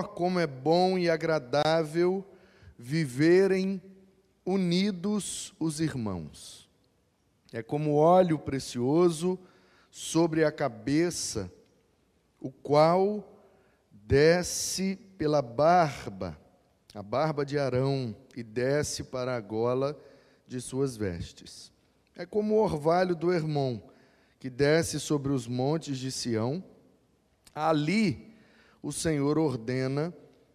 como é bom e agradável viverem unidos os irmãos. É como óleo precioso sobre a cabeça, o qual desce pela barba, a barba de Arão, e desce para a gola de suas vestes. É como o orvalho do Hermon, que desce sobre os montes de Sião. Ali o Senhor ordena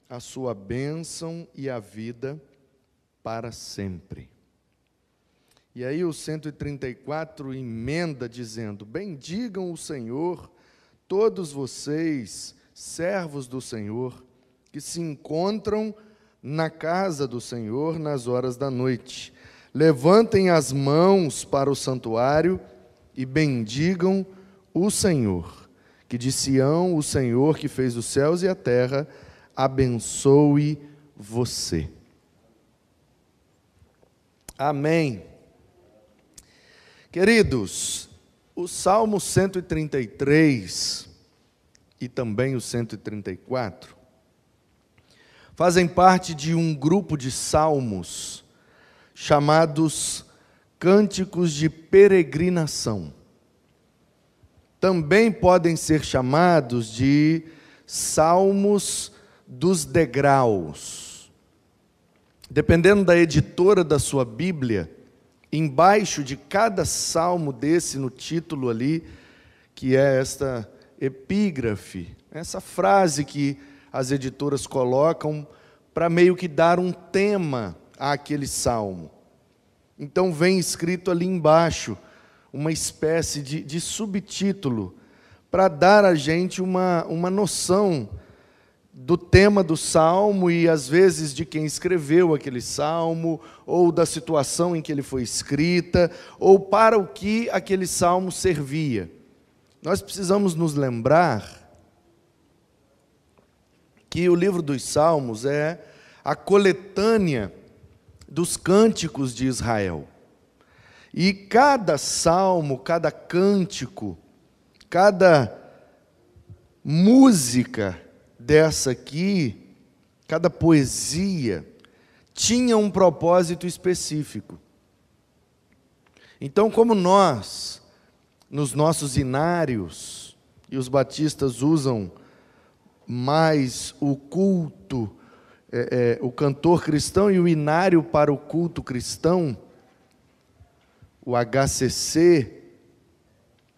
a sua bênção e a vida para sempre. E aí o 134 emenda dizendo: Bendigam o Senhor, todos vocês, servos do Senhor, que se encontram na casa do Senhor nas horas da noite. Levantem as mãos para o santuário e bendigam o Senhor. Que de Sião, o Senhor que fez os céus e a terra, abençoe você. Amém. Queridos, o Salmo 133 e também o 134 fazem parte de um grupo de salmos chamados cânticos de peregrinação. Também podem ser chamados de salmos dos degraus. Dependendo da editora da sua Bíblia, embaixo de cada salmo desse, no título ali, que é esta epígrafe, essa frase que as editoras colocam para meio que dar um tema àquele salmo. Então vem escrito ali embaixo uma espécie de, de subtítulo para dar a gente uma, uma noção do tema do salmo e às vezes de quem escreveu aquele salmo, ou da situação em que ele foi escrita, ou para o que aquele salmo servia. Nós precisamos nos lembrar que o livro dos Salmos é a coletânea dos cânticos de Israel. E cada salmo, cada cântico, cada música dessa aqui, cada poesia, tinha um propósito específico. Então, como nós, nos nossos inários, e os batistas usam mais o culto, é, é, o cantor cristão e o inário para o culto cristão, o HCC.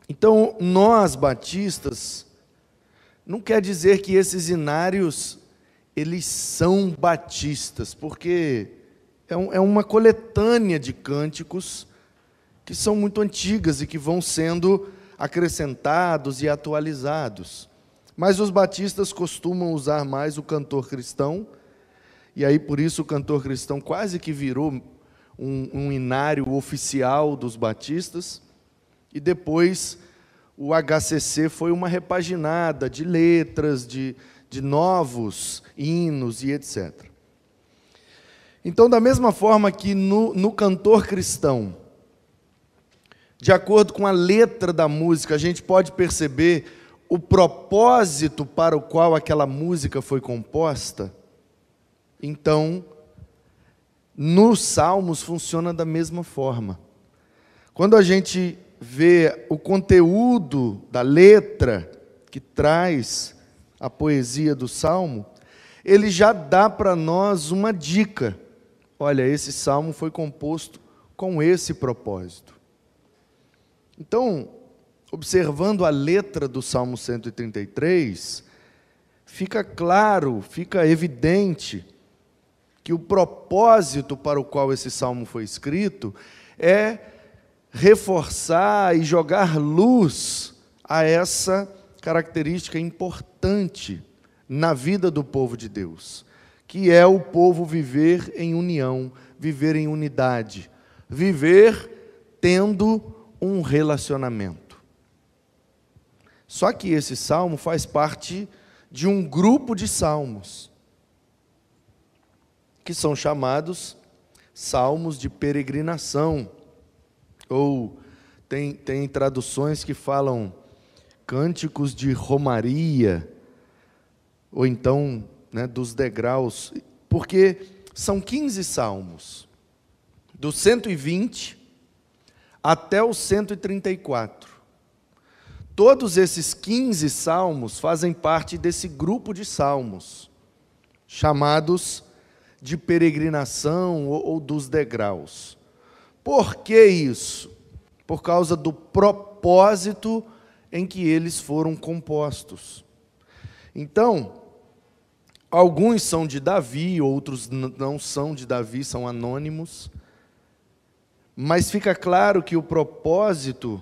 Então, nós batistas, não quer dizer que esses inários eles são batistas, porque é, um, é uma coletânea de cânticos que são muito antigas e que vão sendo acrescentados e atualizados. Mas os batistas costumam usar mais o cantor cristão, e aí por isso o cantor cristão quase que virou um, um inário oficial dos batistas, e depois o HCC foi uma repaginada de letras, de, de novos hinos e etc. Então, da mesma forma que no, no cantor cristão, de acordo com a letra da música, a gente pode perceber o propósito para o qual aquela música foi composta, então, nos Salmos funciona da mesma forma. Quando a gente vê o conteúdo da letra que traz a poesia do Salmo, ele já dá para nós uma dica. Olha, esse salmo foi composto com esse propósito. Então, observando a letra do Salmo 133, fica claro, fica evidente que o propósito para o qual esse salmo foi escrito é reforçar e jogar luz a essa característica importante na vida do povo de Deus, que é o povo viver em união, viver em unidade, viver tendo um relacionamento. Só que esse salmo faz parte de um grupo de salmos, que são chamados salmos de peregrinação, ou tem, tem traduções que falam cânticos de romaria, ou então né, dos degraus, porque são 15 salmos, do 120 até o 134. Todos esses 15 salmos fazem parte desse grupo de salmos, chamados de peregrinação ou, ou dos degraus. Por que isso? Por causa do propósito em que eles foram compostos. Então, alguns são de Davi, outros não são de Davi, são anônimos. Mas fica claro que o propósito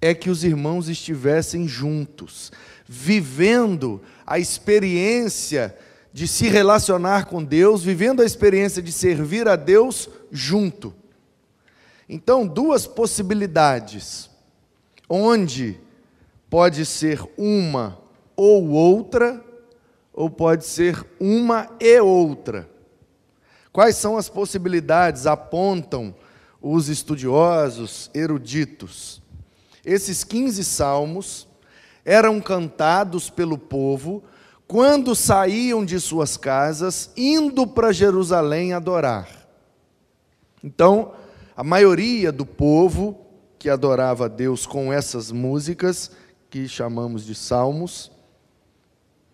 é que os irmãos estivessem juntos, vivendo a experiência de se relacionar com Deus, vivendo a experiência de servir a Deus junto. Então, duas possibilidades, onde pode ser uma ou outra, ou pode ser uma e outra. Quais são as possibilidades? Apontam os estudiosos, eruditos. Esses 15 salmos eram cantados pelo povo quando saíam de suas casas, indo para Jerusalém adorar. Então, a maioria do povo que adorava a Deus com essas músicas, que chamamos de salmos,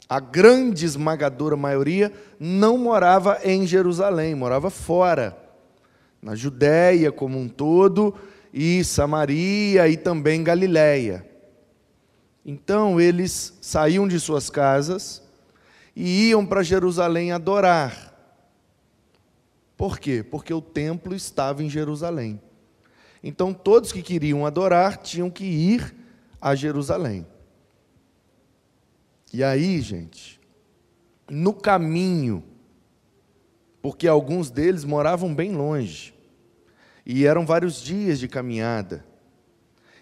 a grande esmagadora maioria não morava em Jerusalém, morava fora, na Judéia como um todo, e Samaria e também Galiléia. Então eles saíam de suas casas e iam para Jerusalém adorar. Por quê? Porque o templo estava em Jerusalém. Então todos que queriam adorar tinham que ir a Jerusalém. E aí, gente, no caminho, porque alguns deles moravam bem longe, e eram vários dias de caminhada.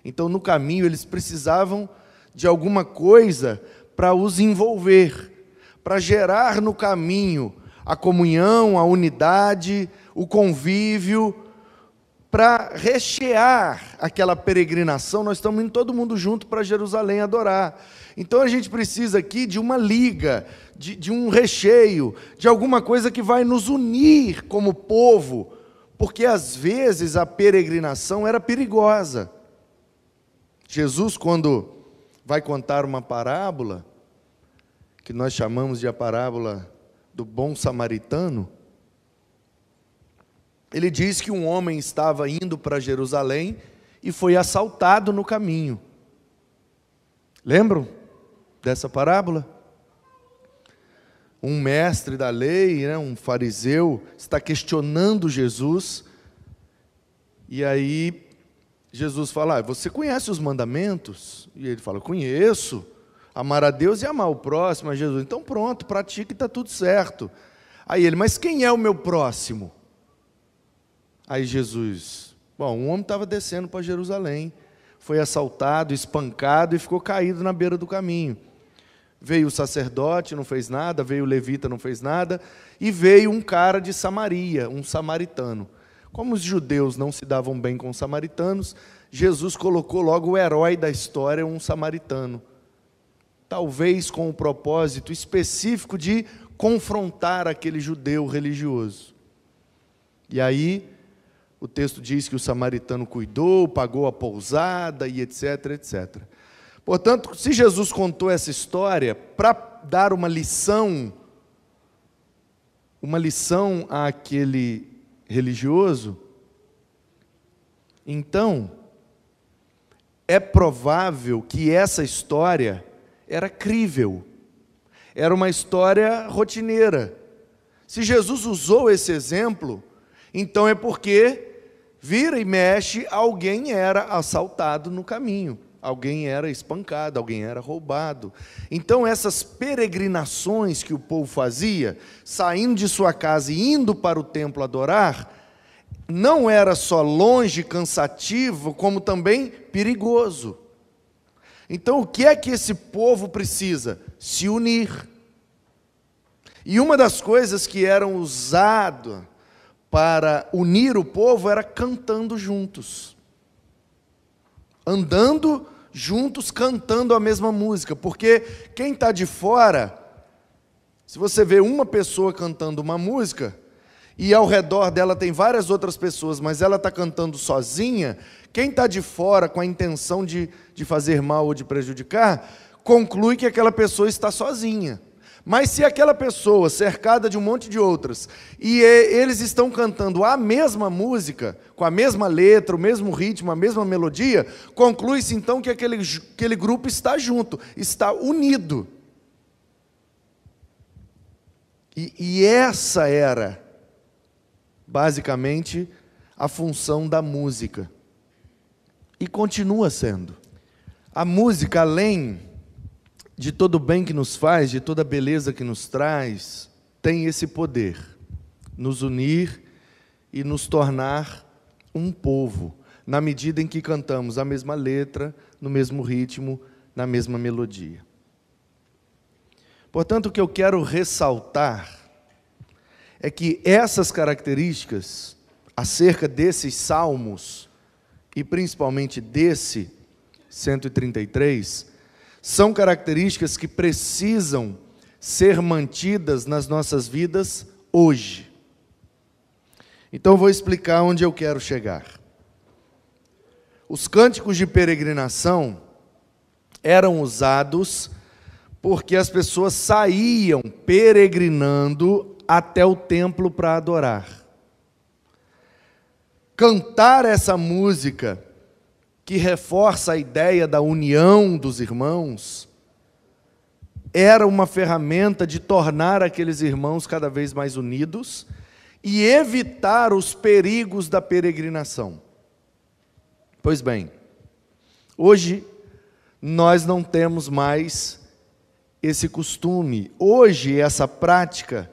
Então, no caminho, eles precisavam de alguma coisa para os envolver, para gerar no caminho a comunhão, a unidade, o convívio, para rechear aquela peregrinação. Nós estamos indo todo mundo junto para Jerusalém adorar. Então a gente precisa aqui de uma liga, de, de um recheio, de alguma coisa que vai nos unir como povo porque às vezes a peregrinação era perigosa. Jesus, quando vai contar uma parábola, que nós chamamos de a parábola do bom samaritano, ele diz que um homem estava indo para Jerusalém e foi assaltado no caminho. Lembram dessa parábola? um mestre da lei, né, um fariseu, está questionando Jesus. E aí Jesus fala: ah, Você conhece os mandamentos? E ele fala: Conheço. Amar a Deus e amar o próximo. A Jesus, então pronto, pratique e está tudo certo. Aí ele: Mas quem é o meu próximo? Aí Jesus: Bom, um homem estava descendo para Jerusalém, foi assaltado, espancado e ficou caído na beira do caminho. Veio o sacerdote, não fez nada, veio o levita, não fez nada, e veio um cara de Samaria, um samaritano. Como os judeus não se davam bem com os samaritanos, Jesus colocou logo o herói da história, um samaritano. Talvez com o propósito específico de confrontar aquele judeu religioso. E aí, o texto diz que o samaritano cuidou, pagou a pousada e etc, etc. Portanto, se Jesus contou essa história para dar uma lição, uma lição àquele religioso, então é provável que essa história era crível, era uma história rotineira. Se Jesus usou esse exemplo, então é porque vira e mexe, alguém era assaltado no caminho alguém era espancado, alguém era roubado. Então, essas peregrinações que o povo fazia, saindo de sua casa e indo para o templo adorar, não era só longe, cansativo, como também perigoso. Então, o que é que esse povo precisa? Se unir. E uma das coisas que eram usadas para unir o povo era cantando juntos. Andando juntos cantando a mesma música, porque quem está de fora Se você vê uma pessoa cantando uma música e ao redor dela tem várias outras pessoas, mas ela está cantando sozinha, quem está de fora com a intenção de, de fazer mal ou de prejudicar, conclui que aquela pessoa está sozinha. Mas se aquela pessoa, cercada de um monte de outras, e eles estão cantando a mesma música, com a mesma letra, o mesmo ritmo, a mesma melodia, conclui-se então que aquele, aquele grupo está junto, está unido. E, e essa era, basicamente, a função da música. E continua sendo. A música, além de todo o bem que nos faz, de toda a beleza que nos traz, tem esse poder, nos unir e nos tornar um povo, na medida em que cantamos a mesma letra, no mesmo ritmo, na mesma melodia. Portanto, o que eu quero ressaltar é que essas características, acerca desses salmos, e principalmente desse 133, são características que precisam ser mantidas nas nossas vidas hoje. Então vou explicar onde eu quero chegar. Os cânticos de peregrinação eram usados porque as pessoas saíam peregrinando até o templo para adorar. Cantar essa música que reforça a ideia da união dos irmãos, era uma ferramenta de tornar aqueles irmãos cada vez mais unidos e evitar os perigos da peregrinação. Pois bem, hoje nós não temos mais esse costume. Hoje essa prática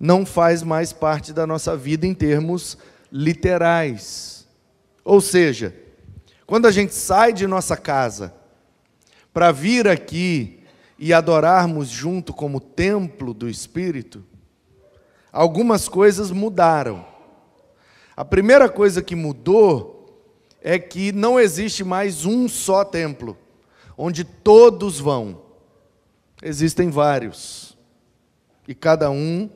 não faz mais parte da nossa vida em termos literais. Ou seja, quando a gente sai de nossa casa para vir aqui e adorarmos junto como templo do Espírito, algumas coisas mudaram. A primeira coisa que mudou é que não existe mais um só templo, onde todos vão. Existem vários. E cada um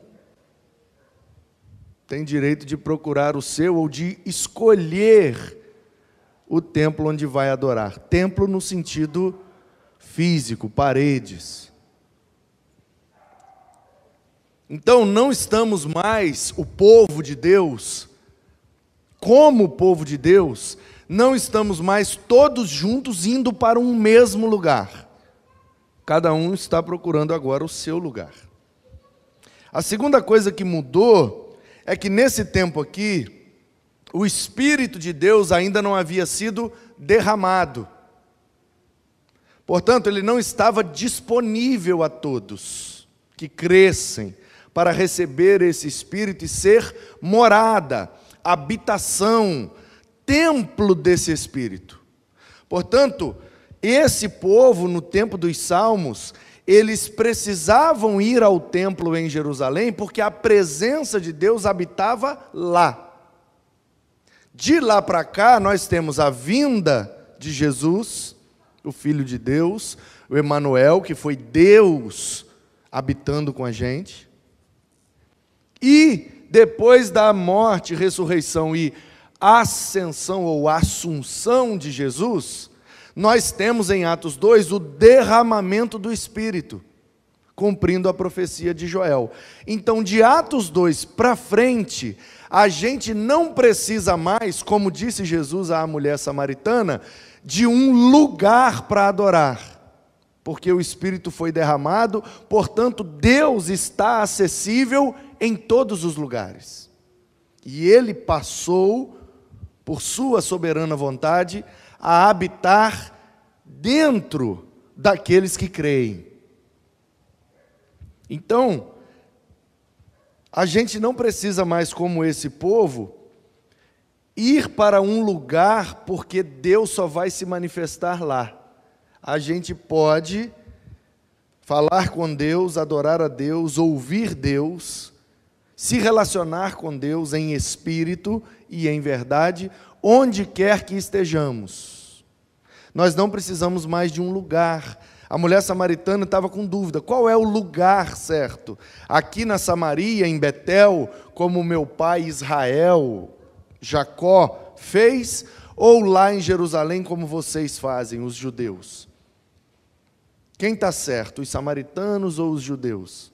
tem direito de procurar o seu ou de escolher o templo onde vai adorar. Templo no sentido físico, paredes. Então não estamos mais o povo de Deus, como o povo de Deus, não estamos mais todos juntos indo para um mesmo lugar. Cada um está procurando agora o seu lugar. A segunda coisa que mudou é que nesse tempo aqui, o Espírito de Deus ainda não havia sido derramado. Portanto, ele não estava disponível a todos que crescem para receber esse Espírito e ser morada, habitação, templo desse Espírito. Portanto, esse povo, no tempo dos Salmos, eles precisavam ir ao templo em Jerusalém, porque a presença de Deus habitava lá. De lá para cá, nós temos a vinda de Jesus, o Filho de Deus, o Emanuel, que foi Deus habitando com a gente. E depois da morte, ressurreição e ascensão ou assunção de Jesus, nós temos em Atos 2 o derramamento do Espírito, cumprindo a profecia de Joel. Então, de Atos 2 para frente, a gente não precisa mais, como disse Jesus à mulher samaritana, de um lugar para adorar, porque o Espírito foi derramado, portanto, Deus está acessível em todos os lugares. E ele passou, por sua soberana vontade, a habitar dentro daqueles que creem. Então, a gente não precisa mais, como esse povo, ir para um lugar porque Deus só vai se manifestar lá. A gente pode falar com Deus, adorar a Deus, ouvir Deus, se relacionar com Deus em espírito e em verdade, onde quer que estejamos. Nós não precisamos mais de um lugar, A mulher samaritana estava com dúvida: qual é o lugar certo? Aqui na Samaria, em Betel, como meu pai Israel, Jacó, fez, ou lá em Jerusalém, como vocês fazem, os judeus? Quem está certo, os samaritanos ou os judeus?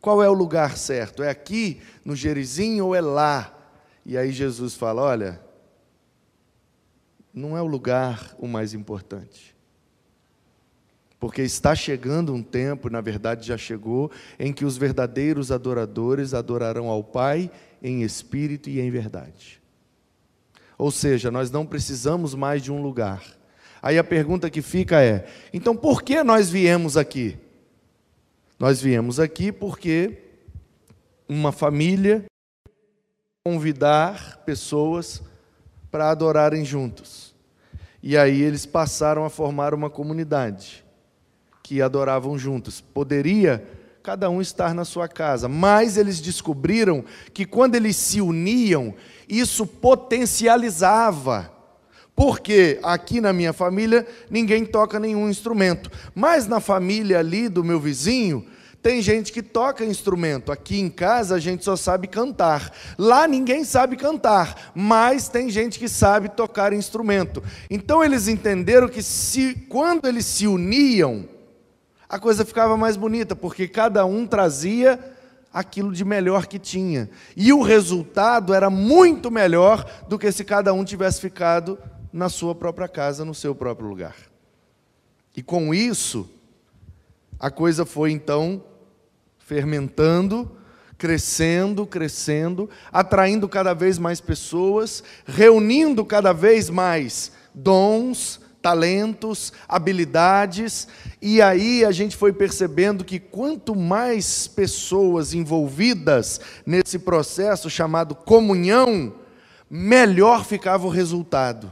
Qual é o lugar certo? É aqui, no Gerizim, ou é lá? E aí Jesus fala: olha, não é o lugar o mais importante. Porque está chegando um tempo, na verdade já chegou, em que os verdadeiros adoradores adorarão ao Pai em espírito e em verdade. Ou seja, nós não precisamos mais de um lugar. Aí a pergunta que fica é: então por que nós viemos aqui? Nós viemos aqui porque uma família convidar pessoas para adorarem juntos. E aí eles passaram a formar uma comunidade que adoravam juntos. Poderia cada um estar na sua casa, mas eles descobriram que quando eles se uniam, isso potencializava. Porque aqui na minha família ninguém toca nenhum instrumento, mas na família ali do meu vizinho, tem gente que toca instrumento. Aqui em casa a gente só sabe cantar. Lá ninguém sabe cantar, mas tem gente que sabe tocar instrumento. Então eles entenderam que se quando eles se uniam, a coisa ficava mais bonita, porque cada um trazia aquilo de melhor que tinha. E o resultado era muito melhor do que se cada um tivesse ficado na sua própria casa, no seu próprio lugar. E com isso, a coisa foi então fermentando, crescendo, crescendo, atraindo cada vez mais pessoas, reunindo cada vez mais dons, talentos, habilidades, e aí a gente foi percebendo que quanto mais pessoas envolvidas nesse processo chamado comunhão, melhor ficava o resultado.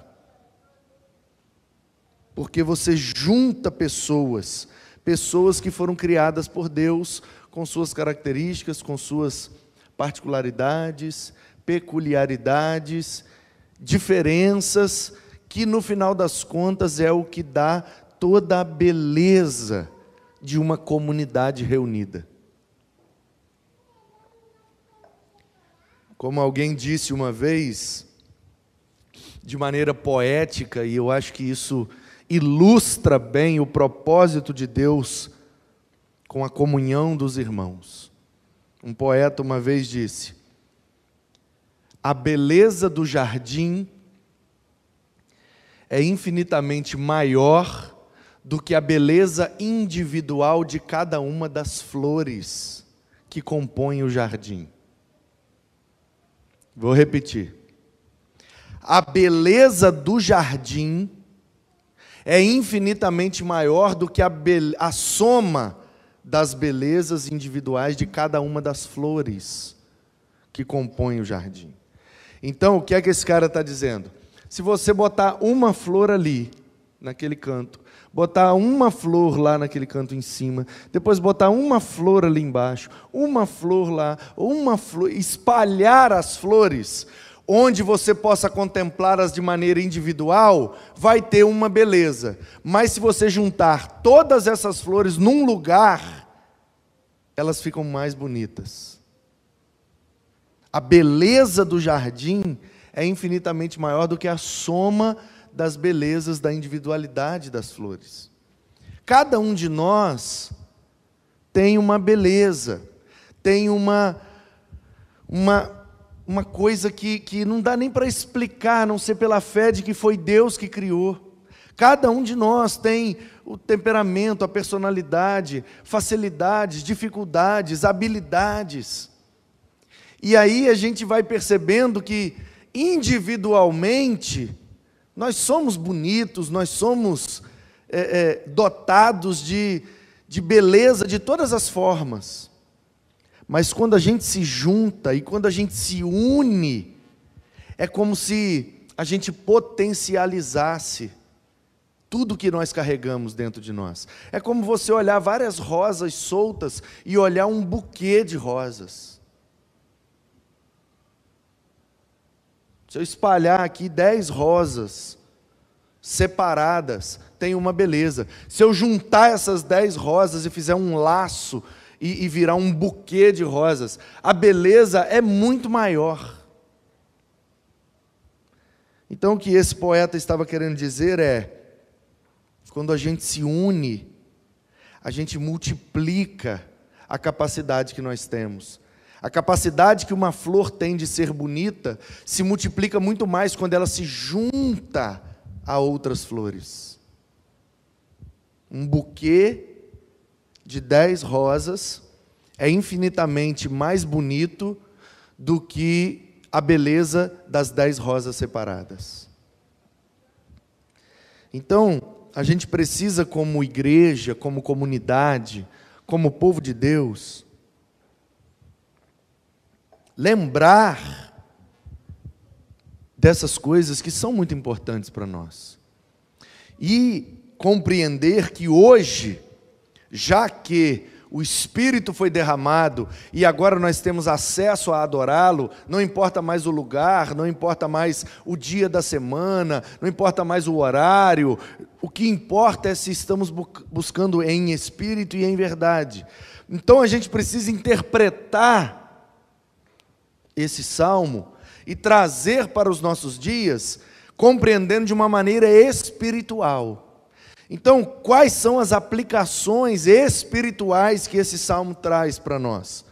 Porque você junta pessoas, pessoas que foram criadas por Deus com suas características, com suas particularidades, peculiaridades, diferenças, que no final das contas é o que dá toda a beleza de uma comunidade reunida. Como alguém disse uma vez, de maneira poética, e eu acho que isso ilustra bem o propósito de Deus com a comunhão dos irmãos. Um poeta uma vez disse: A beleza do jardim é infinitamente maior do que a beleza individual de cada uma das flores que compõem o jardim. Vou repetir. A beleza do jardim é infinitamente maior do que a, a soma das belezas individuais de cada uma das flores que compõem o jardim. Então, o que é que esse cara está dizendo? Se você botar uma flor ali, naquele canto, botar uma flor lá naquele canto em cima, depois botar uma flor ali embaixo, uma flor lá, uma flor, espalhar as flores, onde você possa contemplá-las de maneira individual, vai ter uma beleza. Mas se você juntar todas essas flores num lugar, elas ficam mais bonitas. A beleza do jardim é infinitamente maior do que a soma das belezas da individualidade das flores. Cada um de nós tem uma beleza, tem uma, uma, uma coisa que, que não dá nem para explicar, a não ser pela fé de que foi Deus que criou. Cada um de nós tem o temperamento, a personalidade, facilidades, dificuldades, habilidades. E aí a gente vai percebendo que individualmente, nós somos bonitos, nós somos é, é, dotados de, de beleza de todas as formas. Mas quando a gente se junta e quando a gente se une, é como se a gente potencializasse tudo que nós carregamos dentro de nós. É como você olhar várias rosas soltas e olhar um buquê de rosas. Se eu espalhar aqui dez rosas separadas têm uma beleza. Se eu juntar essas dez rosas e fizer um laço e, e virar um buquê de rosas, a beleza é muito maior. Então, o que esse poeta estava querendo dizer é: quando a gente se une, a gente multiplica a capacidade que nós temos. A capacidade que uma flor tem de ser bonita se multiplica muito mais quando ela se junta a outras flores. Um buquê de dez rosas é infinitamente mais bonito do que a beleza das dez rosas separadas. Então, a gente precisa, como igreja, como comunidade, como povo de Deus, lembrar dessas coisas que são muito importantes para nós. E compreender que hoje, já que o Espírito foi derramado e agora nós temos acesso a adorá-lo, não importa mais o lugar, não importa mais o dia da semana, não importa mais o horário, o que importa é se estamos buscando em espírito e em verdade. Então a gente precisa interpretar esse salmo e trazer para os nossos dias, compreendendo de uma maneira espiritual. Então, quais são as aplicações espirituais que esse salmo traz para nós?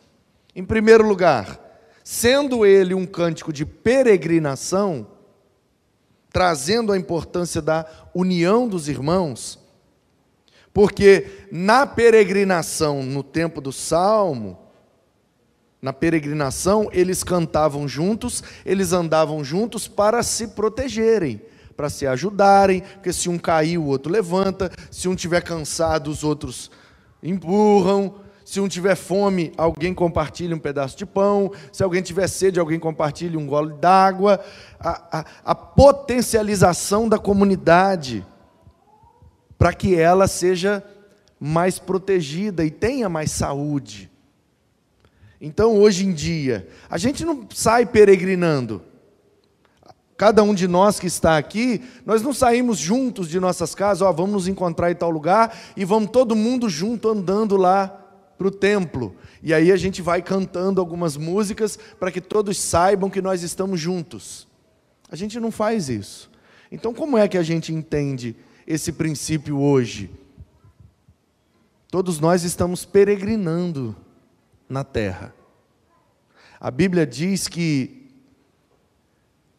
Em primeiro lugar, sendo ele um cântico de peregrinação, trazendo a importância da união dos irmãos, porque na peregrinação, no tempo do salmo, na peregrinação, eles cantavam juntos, eles andavam juntos para se protegerem para se ajudarem, porque se um cair, o outro levanta, se um tiver cansado, os outros empurram, se um tiver fome, alguém compartilha um pedaço de pão, se alguém tiver sede, alguém compartilha um gole d'água. A, a, a potencialização da comunidade para que ela seja mais protegida e tenha mais saúde. Então, hoje em dia, a gente não sai peregrinando. Cada um de nós que está aqui, nós não saímos juntos de nossas casas, ó, vamos nos encontrar em tal lugar e vamos todo mundo junto andando lá para o templo. E aí a gente vai cantando algumas músicas para que todos saibam que nós estamos juntos. A gente não faz isso. Então, como é que a gente entende esse princípio hoje? Todos nós estamos peregrinando na terra. A Bíblia diz que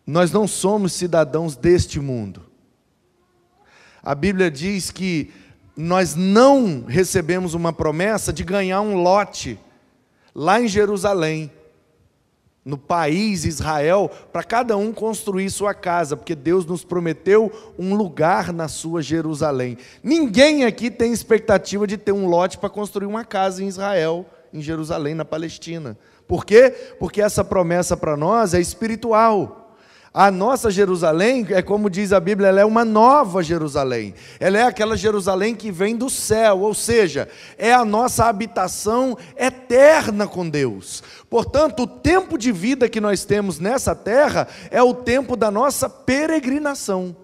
nós não somos cidadãos deste mundo. A Bíblia diz que nós não recebemos uma promessa de ganhar um lote lá em Jerusalém, no país Israel, para cada um construir sua casa, porque Deus nos prometeu um lugar na sua Jerusalém. Ninguém aqui tem expectativa de ter um lote para construir uma casa em Israel, em Jerusalém, na Palestina. Por quê? Porque essa promessa para nós é espiritual. A nossa Jerusalém, é como diz a Bíblia, ela é uma nova Jerusalém. Ela é aquela Jerusalém que vem do céu, ou seja, é a nossa habitação eterna com Deus. Portanto, o tempo de vida que nós temos nessa terra é o tempo da nossa peregrinação.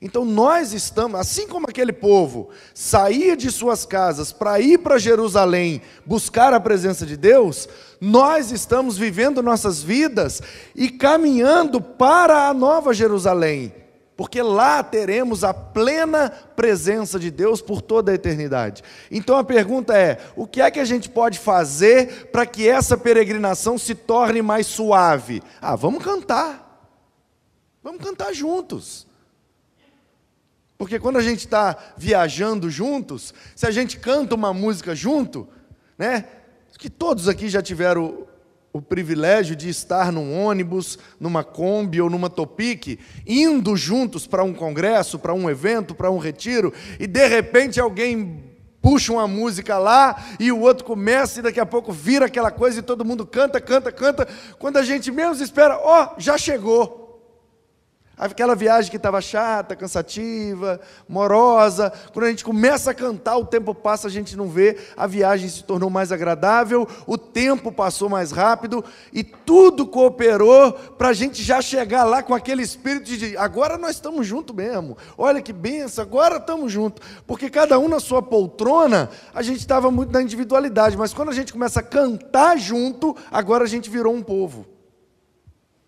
Então nós estamos, assim como aquele povo saía de suas casas para ir para Jerusalém buscar a presença de Deus, nós estamos vivendo nossas vidas e caminhando para a nova Jerusalém, porque lá teremos a plena presença de Deus por toda a eternidade. Então a pergunta é: o que é que a gente pode fazer para que essa peregrinação se torne mais suave? Ah, vamos cantar. Vamos cantar juntos. Porque quando a gente está viajando juntos, se a gente canta uma música junto, né? Que todos aqui já tiveram o, o privilégio de estar num ônibus, numa Kombi ou numa Topic, indo juntos para um congresso, para um evento, para um retiro, e de repente alguém puxa uma música lá e o outro começa e daqui a pouco vira aquela coisa e todo mundo canta, canta, canta. Quando a gente menos espera, ó, oh, já chegou. Aquela viagem que estava chata, cansativa, morosa, quando a gente começa a cantar, o tempo passa, a gente não vê, a viagem se tornou mais agradável, o tempo passou mais rápido e tudo cooperou para a gente já chegar lá com aquele espírito de agora nós estamos juntos mesmo. Olha que benção, agora estamos juntos. Porque cada um na sua poltrona, a gente estava muito na individualidade, mas quando a gente começa a cantar junto, agora a gente virou um povo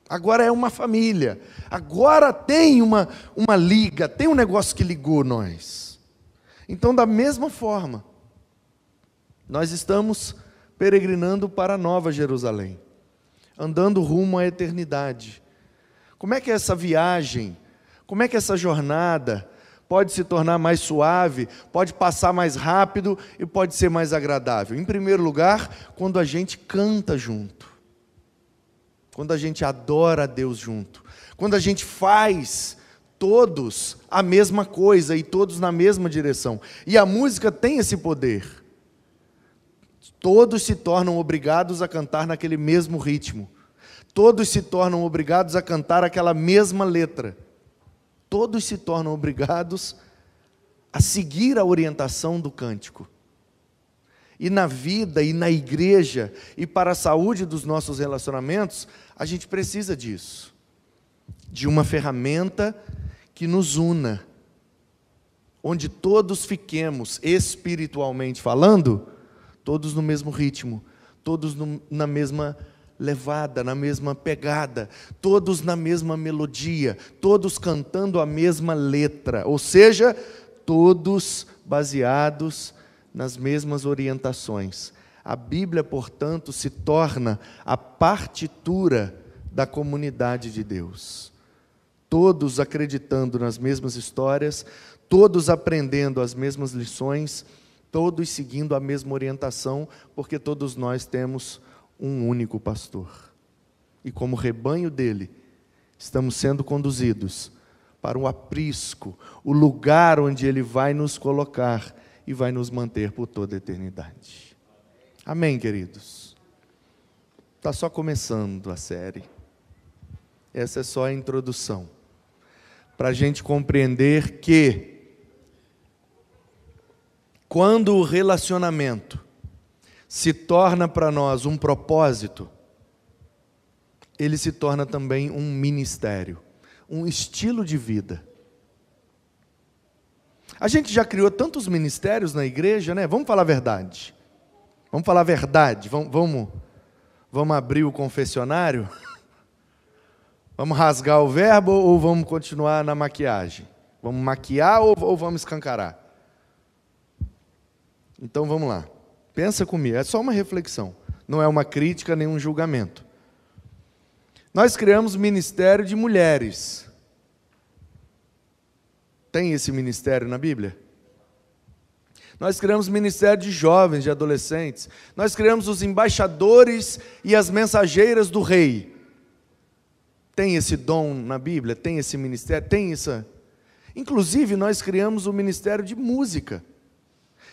agora é uma família, agora tem uma, uma liga, tem um negócio que ligou nós. Então, da mesma forma, nós estamos peregrinando para a Nova Jerusalém, andando rumo à eternidade. Como é que essa viagem, como é que essa jornada pode se tornar mais suave, pode passar mais rápido e pode ser mais agradável? Em primeiro lugar, quando a gente canta junto quando a gente adora a Deus junto, quando a gente faz todos a mesma coisa e todos na mesma direção. E a música tem esse poder. Todos se tornam obrigados a cantar naquele mesmo ritmo. Todos se tornam obrigados a cantar aquela mesma letra. Todos se tornam obrigados a seguir a orientação do cântico. E na vida e na igreja e para a saúde dos nossos relacionamentos, a gente precisa disso. De uma ferramenta que nos una, onde todos fiquemos, espiritualmente falando, todos no mesmo ritmo, todos no, na mesma levada, na mesma pegada, todos na mesma melodia, todos cantando a mesma letra, ou seja, todos baseados nas mesmas orientações. A Bíblia, portanto, se torna a partitura da comunidade de Deus. Todos acreditando nas mesmas histórias, todos aprendendo as mesmas lições, todos seguindo a mesma orientação, porque todos nós temos um único pastor. E como rebanho dele, estamos sendo conduzidos para o aprisco, o lugar onde ele vai nos colocar e vai nos manter por toda a eternidade. Amém, queridos? Está só começando a série. Essa é só a introdução. Para a gente compreender que, quando o relacionamento se torna para nós um propósito, ele se torna também um ministério, um estilo de vida. A gente já criou tantos ministérios na igreja, né? Vamos falar a verdade. Vamos falar a verdade, vamos, vamos, vamos abrir o confessionário? Vamos rasgar o verbo ou vamos continuar na maquiagem? Vamos maquiar ou, ou vamos escancarar? Então vamos lá. Pensa comigo, é só uma reflexão, não é uma crítica nem um julgamento. Nós criamos o Ministério de Mulheres. Tem esse ministério na Bíblia? Nós criamos ministério de jovens, de adolescentes. Nós criamos os embaixadores e as mensageiras do rei. Tem esse dom na Bíblia? Tem esse ministério? Tem isso? Inclusive, nós criamos o ministério de música.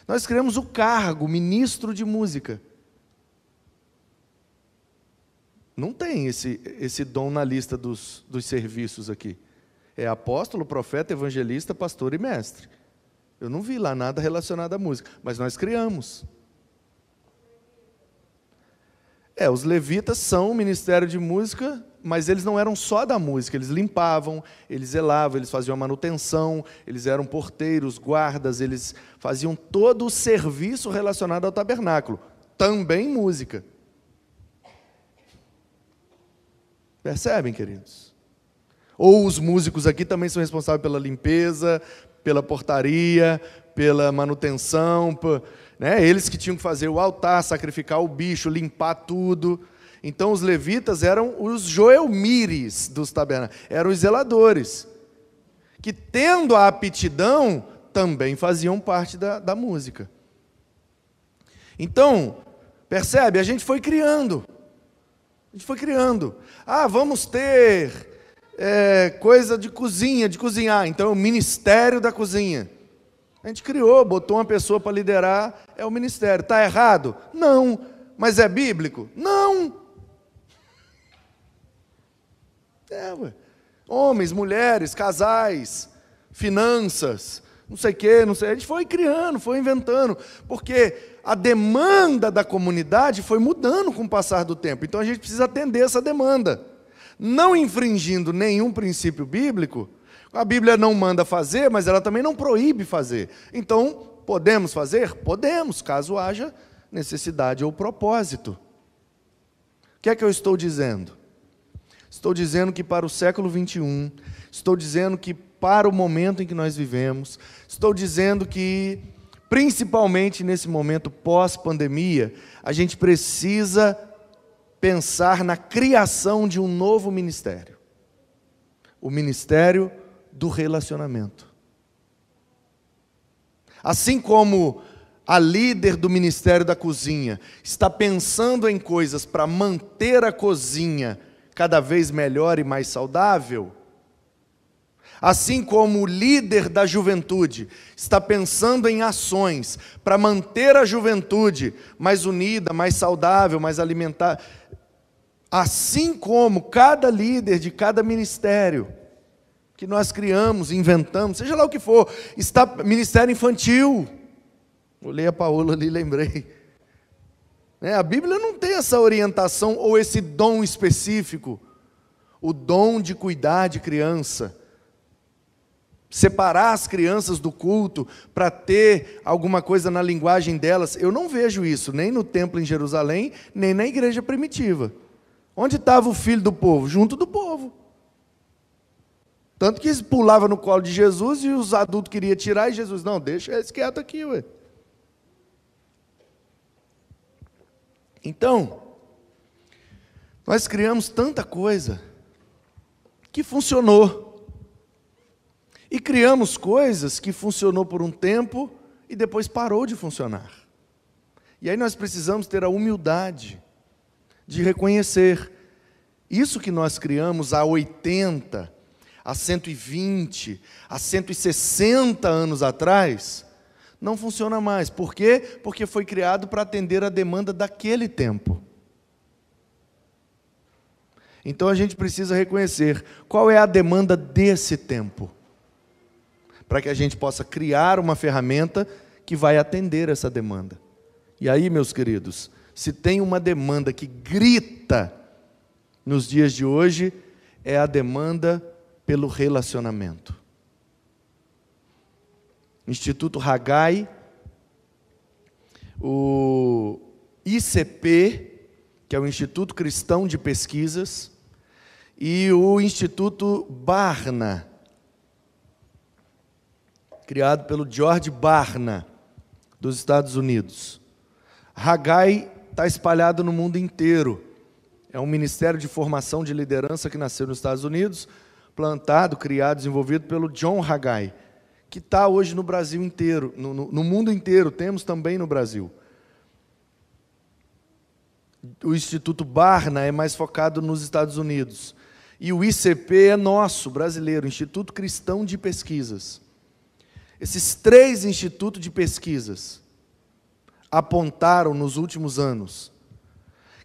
Nós criamos o cargo, ministro de música. Não tem esse, esse dom na lista dos, dos serviços aqui. É apóstolo, profeta, evangelista, pastor e mestre. Eu não vi lá nada relacionado à música, mas nós criamos. É, os levitas são o ministério de música, mas eles não eram só da música, eles limpavam, eles zelavam, eles faziam a manutenção, eles eram porteiros, guardas, eles faziam todo o serviço relacionado ao tabernáculo, também música. Percebem, queridos? Ou os músicos aqui também são responsáveis pela limpeza, pela portaria, pela manutenção, né? eles que tinham que fazer o altar, sacrificar o bicho, limpar tudo. Então os levitas eram os joelmires dos tabernáculos, eram os zeladores, que tendo a aptidão, também faziam parte da, da música. Então, percebe? A gente foi criando. A gente foi criando. Ah, vamos ter é, coisa de cozinha, de cozinhar. Então, é o ministério da cozinha. A gente criou, botou uma pessoa para liderar, é o ministério. Está errado? Não. Mas é bíblico? Não. É, ué. Homens, mulheres, casais, finanças, não sei o quê, não sei. A gente foi criando, foi inventando, porque a demanda da comunidade foi mudando com o passar do tempo. Então a gente precisa atender essa demanda. Não infringindo nenhum princípio bíblico, a Bíblia não manda fazer, mas ela também não proíbe fazer. Então, podemos fazer? Podemos, caso haja necessidade ou propósito. O que é que eu estou dizendo? Estou dizendo que para o século 21, estou dizendo que para o momento em que nós vivemos, estou dizendo que, principalmente nesse momento pós-pandemia, a gente precisa pensar na criação de um novo ministério o ministério do relacionamento. Assim como a líder do ministério da cozinha está pensando em coisas para manter a cozinha cada vez melhor e mais saudável, assim como o líder da juventude está pensando em ações para manter a juventude mais unida, mais saudável, mais alimentada, assim como cada líder de cada ministério que nós criamos, inventamos, seja lá o que for, está ministério infantil. Olhei a Paola ali, lembrei. É, a Bíblia não tem essa orientação ou esse dom específico, o dom de cuidar de criança, separar as crianças do culto para ter alguma coisa na linguagem delas. Eu não vejo isso nem no templo em Jerusalém, nem na igreja primitiva. Onde estava o filho do povo? Junto do povo. Tanto que eles pulavam no colo de Jesus e os adultos queriam tirar, e Jesus, não, deixa eles quietos aqui, ué. Então, nós criamos tanta coisa que funcionou. E criamos coisas que funcionou por um tempo e depois parou de funcionar. E aí nós precisamos ter a humildade de reconhecer isso que nós criamos há 80, há 120, há 160 anos atrás, não funciona mais. Por quê? Porque foi criado para atender a demanda daquele tempo. Então a gente precisa reconhecer qual é a demanda desse tempo, para que a gente possa criar uma ferramenta que vai atender essa demanda. E aí, meus queridos, se tem uma demanda que grita nos dias de hoje, é a demanda pelo relacionamento. Instituto Hagai, o ICP, que é o Instituto Cristão de Pesquisas, e o Instituto Barna, criado pelo George Barna, dos Estados Unidos. Hagai está espalhado no mundo inteiro. É um ministério de formação de liderança que nasceu nos Estados Unidos, plantado, criado, desenvolvido pelo John Haggai, que está hoje no Brasil inteiro, no, no, no mundo inteiro, temos também no Brasil. O Instituto Barna é mais focado nos Estados Unidos. E o ICP é nosso, brasileiro, Instituto Cristão de Pesquisas. Esses três institutos de pesquisas apontaram nos últimos anos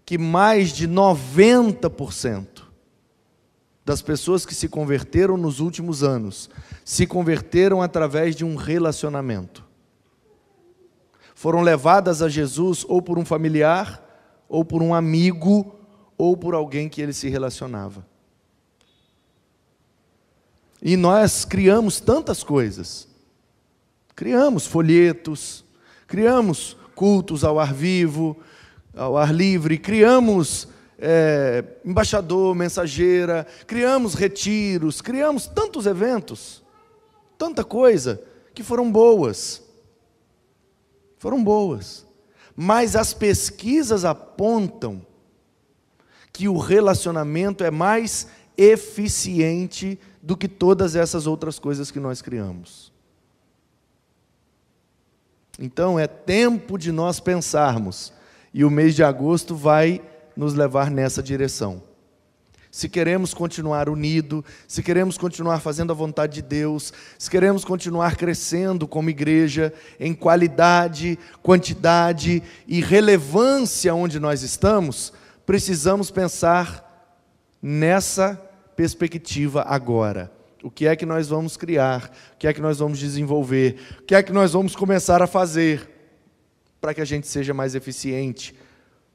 que mais de 90% das pessoas que se converteram nos últimos anos se converteram através de um relacionamento. Foram levadas a Jesus ou por um familiar, ou por um amigo, ou por alguém que ele se relacionava. E nós criamos tantas coisas. Criamos folhetos, criamos cultos ao ar vivo, ao ar livre, criamos é, embaixador, mensageira, criamos retiros, criamos tantos eventos, tanta coisa, que foram boas. Foram boas. Mas as pesquisas apontam que o relacionamento é mais eficiente do que todas essas outras coisas que nós criamos. Então é tempo de nós pensarmos, e o mês de agosto vai nos levar nessa direção. Se queremos continuar unido, se queremos continuar fazendo a vontade de Deus, se queremos continuar crescendo como igreja em qualidade, quantidade e relevância onde nós estamos, precisamos pensar nessa perspectiva agora. O que é que nós vamos criar? O que é que nós vamos desenvolver? O que é que nós vamos começar a fazer para que a gente seja mais eficiente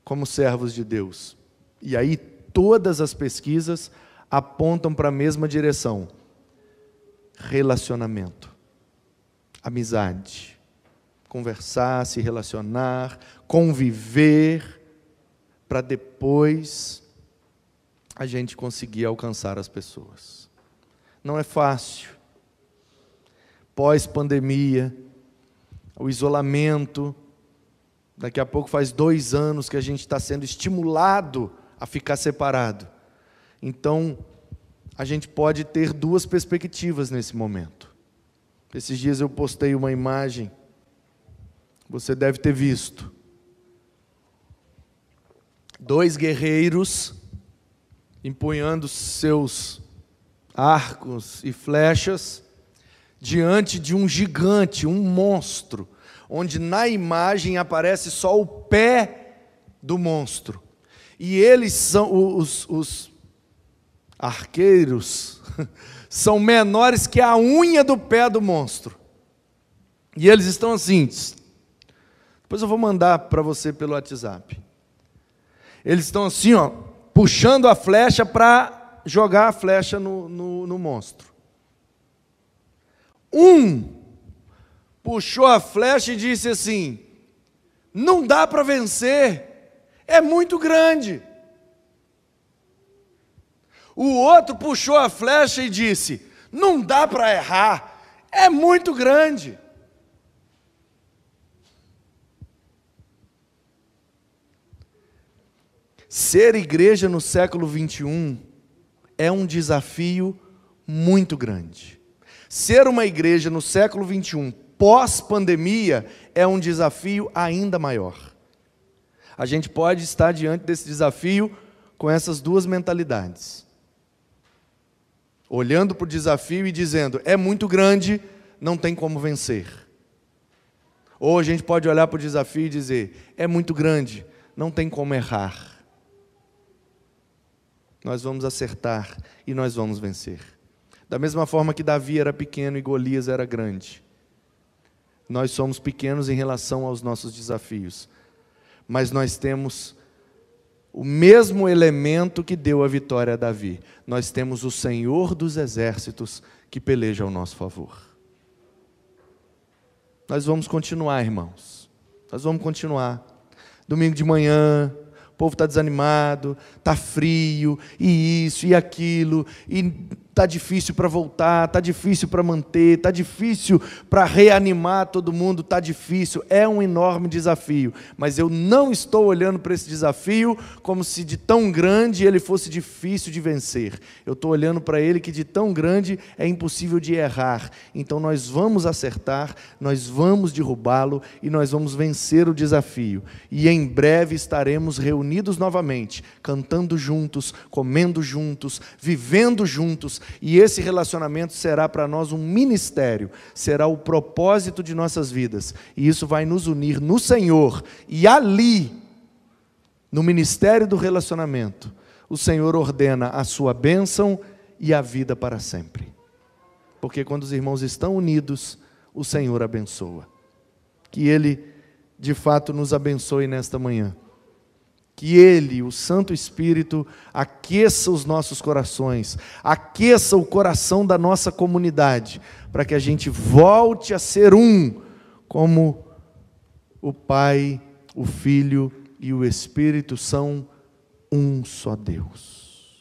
como servos de Deus? E aí todas as pesquisas apontam para a mesma direção: relacionamento, amizade, conversar, se relacionar, conviver, para depois a gente conseguir alcançar as pessoas. Não é fácil. Pós-pandemia, o isolamento, daqui a pouco faz dois anos que a gente está sendo estimulado a ficar separado. Então, a gente pode ter duas perspectivas nesse momento. Esses dias eu postei uma imagem, você deve ter visto. Dois guerreiros empunhando seus arcos e flechas diante de um gigante, um monstro, onde na imagem aparece só o pé do monstro. E eles são os, os arqueiros são menores que a unha do pé do monstro. E eles estão assim. Depois eu vou mandar para você pelo WhatsApp. Eles estão assim, ó, puxando a flecha para jogar a flecha no, no, no monstro. Um puxou a flecha e disse assim: Não dá para vencer, é muito grande. O outro puxou a flecha e disse: Não dá para errar, é muito grande. Ser igreja no século 21 é um desafio muito grande. Ser uma igreja no século 21, pós-pandemia, é um desafio ainda maior. A gente pode estar diante desse desafio com essas duas mentalidades olhando para o desafio e dizendo: é muito grande, não tem como vencer. Ou a gente pode olhar para o desafio e dizer: é muito grande, não tem como errar. Nós vamos acertar e nós vamos vencer. Da mesma forma que Davi era pequeno e Golias era grande. Nós somos pequenos em relação aos nossos desafios, mas nós temos o mesmo elemento que deu a vitória a Davi. Nós temos o Senhor dos exércitos que peleja ao nosso favor. Nós vamos continuar, irmãos. Nós vamos continuar. Domingo de manhã, o povo está desanimado, está frio, e isso e aquilo, e Está difícil para voltar, está difícil para manter, está difícil para reanimar todo mundo, está difícil, é um enorme desafio. Mas eu não estou olhando para esse desafio como se de tão grande ele fosse difícil de vencer. Eu estou olhando para ele que de tão grande é impossível de errar. Então nós vamos acertar, nós vamos derrubá-lo e nós vamos vencer o desafio. E em breve estaremos reunidos novamente, cantando juntos, comendo juntos, vivendo juntos e esse relacionamento será para nós um ministério, será o propósito de nossas vidas, e isso vai nos unir no Senhor, e ali, no ministério do relacionamento, o Senhor ordena a sua bênção e a vida para sempre. Porque quando os irmãos estão unidos, o Senhor abençoa. Que Ele, de fato, nos abençoe nesta manhã. Que Ele, o Santo Espírito, aqueça os nossos corações, aqueça o coração da nossa comunidade, para que a gente volte a ser um, como o Pai, o Filho e o Espírito são um só Deus.